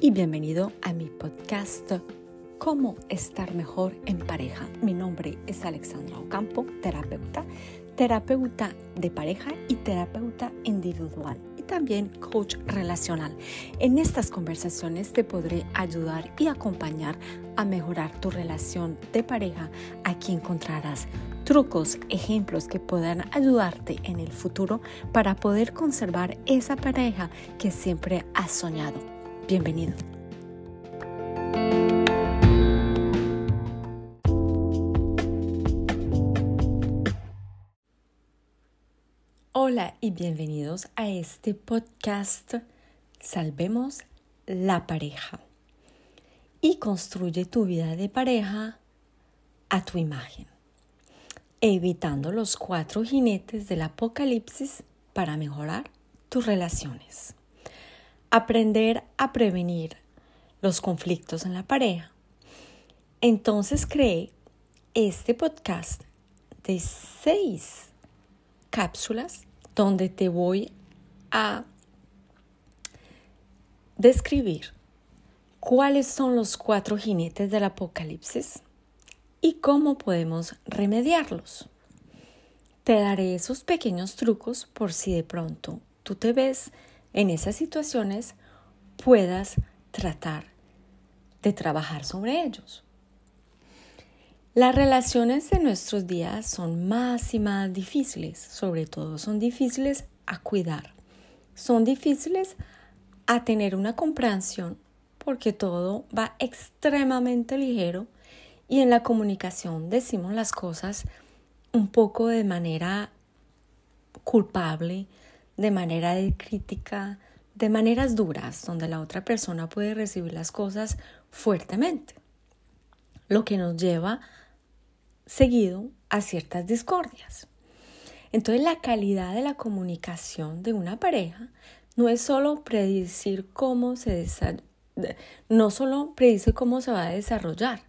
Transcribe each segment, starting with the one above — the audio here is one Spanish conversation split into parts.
y bienvenido a mi podcast Cómo estar mejor en pareja. Mi nombre es Alexandra Ocampo, terapeuta, terapeuta de pareja y terapeuta individual y también coach relacional. En estas conversaciones te podré ayudar y acompañar a mejorar tu relación de pareja. Aquí encontrarás trucos, ejemplos que puedan ayudarte en el futuro para poder conservar esa pareja que siempre has soñado. Bienvenido. Hola y bienvenidos a este podcast Salvemos la pareja y construye tu vida de pareja a tu imagen, evitando los cuatro jinetes del apocalipsis para mejorar tus relaciones. Aprender a prevenir los conflictos en la pareja. Entonces creé este podcast de seis cápsulas donde te voy a describir cuáles son los cuatro jinetes del apocalipsis y cómo podemos remediarlos. Te daré esos pequeños trucos por si de pronto tú te ves en esas situaciones, puedas tratar de trabajar sobre ellos. Las relaciones de nuestros días son más y más difíciles, sobre todo son difíciles a cuidar, son difíciles a tener una comprensión porque todo va extremadamente ligero y en la comunicación decimos las cosas un poco de manera culpable, de manera crítica, de maneras duras, donde la otra persona puede recibir las cosas fuertemente, lo que nos lleva seguido a ciertas discordias. Entonces la calidad de la comunicación de una pareja no es solo predecir cómo se no solo predice cómo se va a desarrollar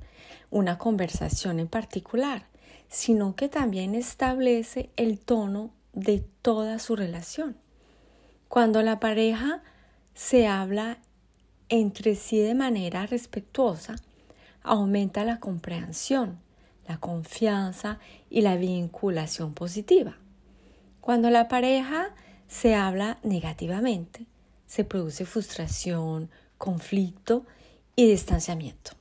una conversación en particular, sino que también establece el tono de toda su relación. Cuando la pareja se habla entre sí de manera respetuosa, aumenta la comprensión, la confianza y la vinculación positiva. Cuando la pareja se habla negativamente, se produce frustración, conflicto y distanciamiento.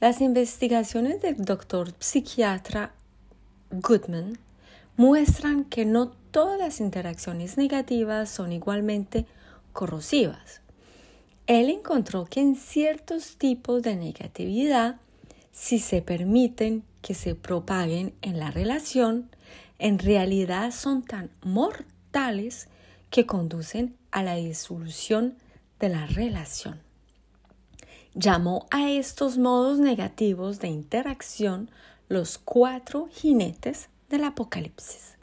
Las investigaciones del doctor psiquiatra Goodman muestran que no todas las interacciones negativas son igualmente corrosivas. Él encontró que en ciertos tipos de negatividad si se permiten que se propaguen en la relación, en realidad son tan mortales que conducen a la disolución de la relación. Llamó a estos modos negativos de interacción los cuatro jinetes del apocalipsis.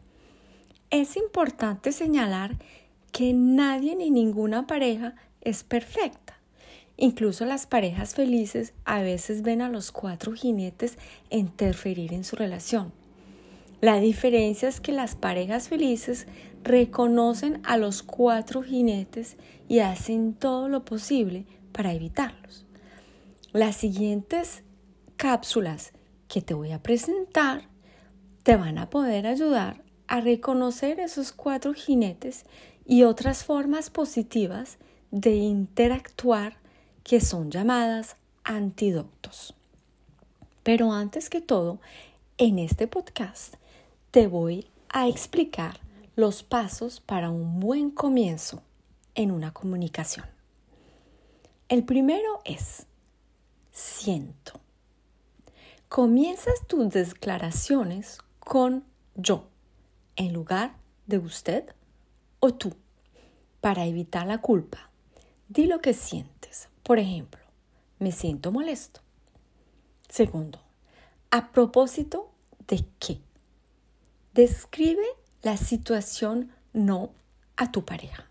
Es importante señalar que nadie ni ninguna pareja es perfecta Incluso las parejas felices a veces ven a los cuatro jinetes interferir en su relación. La diferencia es que las parejas felices reconocen a los cuatro jinetes y hacen todo lo posible para evitarlos. Las siguientes cápsulas que te voy a presentar te van a poder ayudar a reconocer esos cuatro jinetes y otras formas positivas de interactuar que son llamadas antídotos. Pero antes que todo, en este podcast te voy a explicar los pasos para un buen comienzo en una comunicación. El primero es siento. Comienzas tus declaraciones con yo en lugar de usted o tú para evitar la culpa. Di lo que sientes. Por ejemplo, me siento molesto. Segundo, a propósito de qué. Describe la situación no a tu pareja.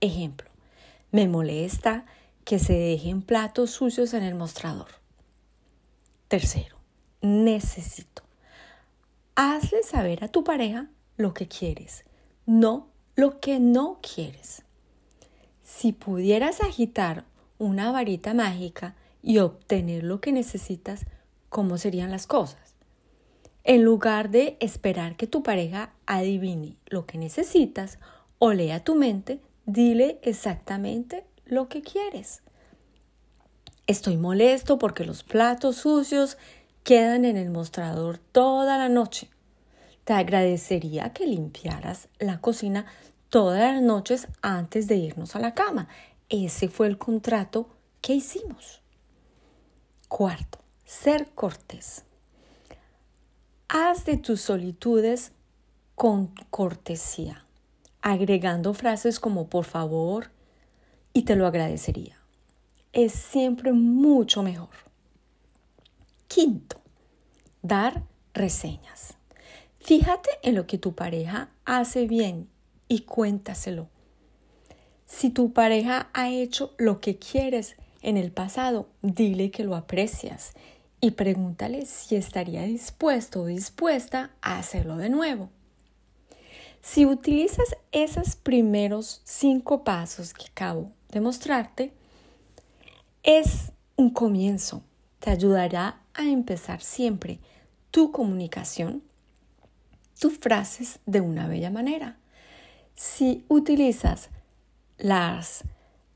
Ejemplo, me molesta que se dejen platos sucios en el mostrador. Tercero, necesito. Hazle saber a tu pareja lo que quieres, no lo que no quieres. Si pudieras agitar una varita mágica y obtener lo que necesitas, ¿cómo serían las cosas? En lugar de esperar que tu pareja adivine lo que necesitas o lea tu mente, dile exactamente lo que quieres. Estoy molesto porque los platos sucios quedan en el mostrador toda la noche. Te agradecería que limpiaras la cocina todas las noches antes de irnos a la cama. Ese fue el contrato que hicimos. Cuarto, ser cortés. Haz de tus solitudes con cortesía, agregando frases como por favor y te lo agradecería. Es siempre mucho mejor. Quinto, dar reseñas. Fíjate en lo que tu pareja hace bien y cuéntaselo. Si tu pareja ha hecho lo que quieres en el pasado, dile que lo aprecias y pregúntale si estaría dispuesto o dispuesta a hacerlo de nuevo. Si utilizas esos primeros cinco pasos que acabo de mostrarte, es un comienzo. Te ayudará a empezar siempre tu comunicación, tus frases de una bella manera. Si utilizas las,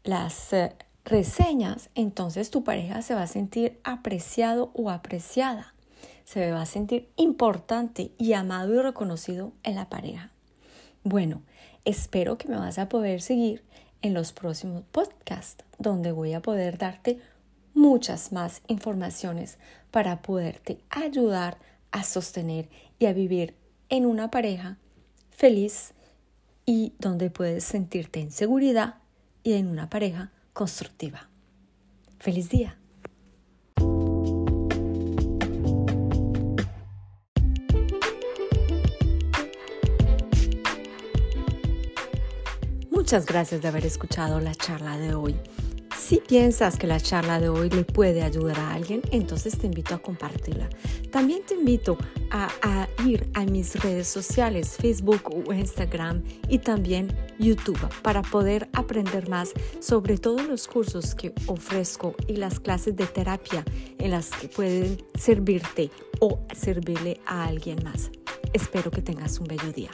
las eh, reseñas, entonces tu pareja se va a sentir apreciado o apreciada. Se va a sentir importante y amado y reconocido en la pareja. Bueno, espero que me vas a poder seguir en los próximos podcasts, donde voy a poder darte muchas más informaciones para poderte ayudar a sostener y a vivir en una pareja feliz y donde puedes sentirte en seguridad y en una pareja constructiva. ¡Feliz día! Muchas gracias de haber escuchado la charla de hoy. Si piensas que la charla de hoy le puede ayudar a alguien, entonces te invito a compartirla. También te invito a, ir a mis redes sociales, Facebook o Instagram y también YouTube para poder aprender más sobre todos los cursos que ofrezco y las clases de terapia en las que pueden servirte o servirle a alguien más. Espero que tengas un bello día.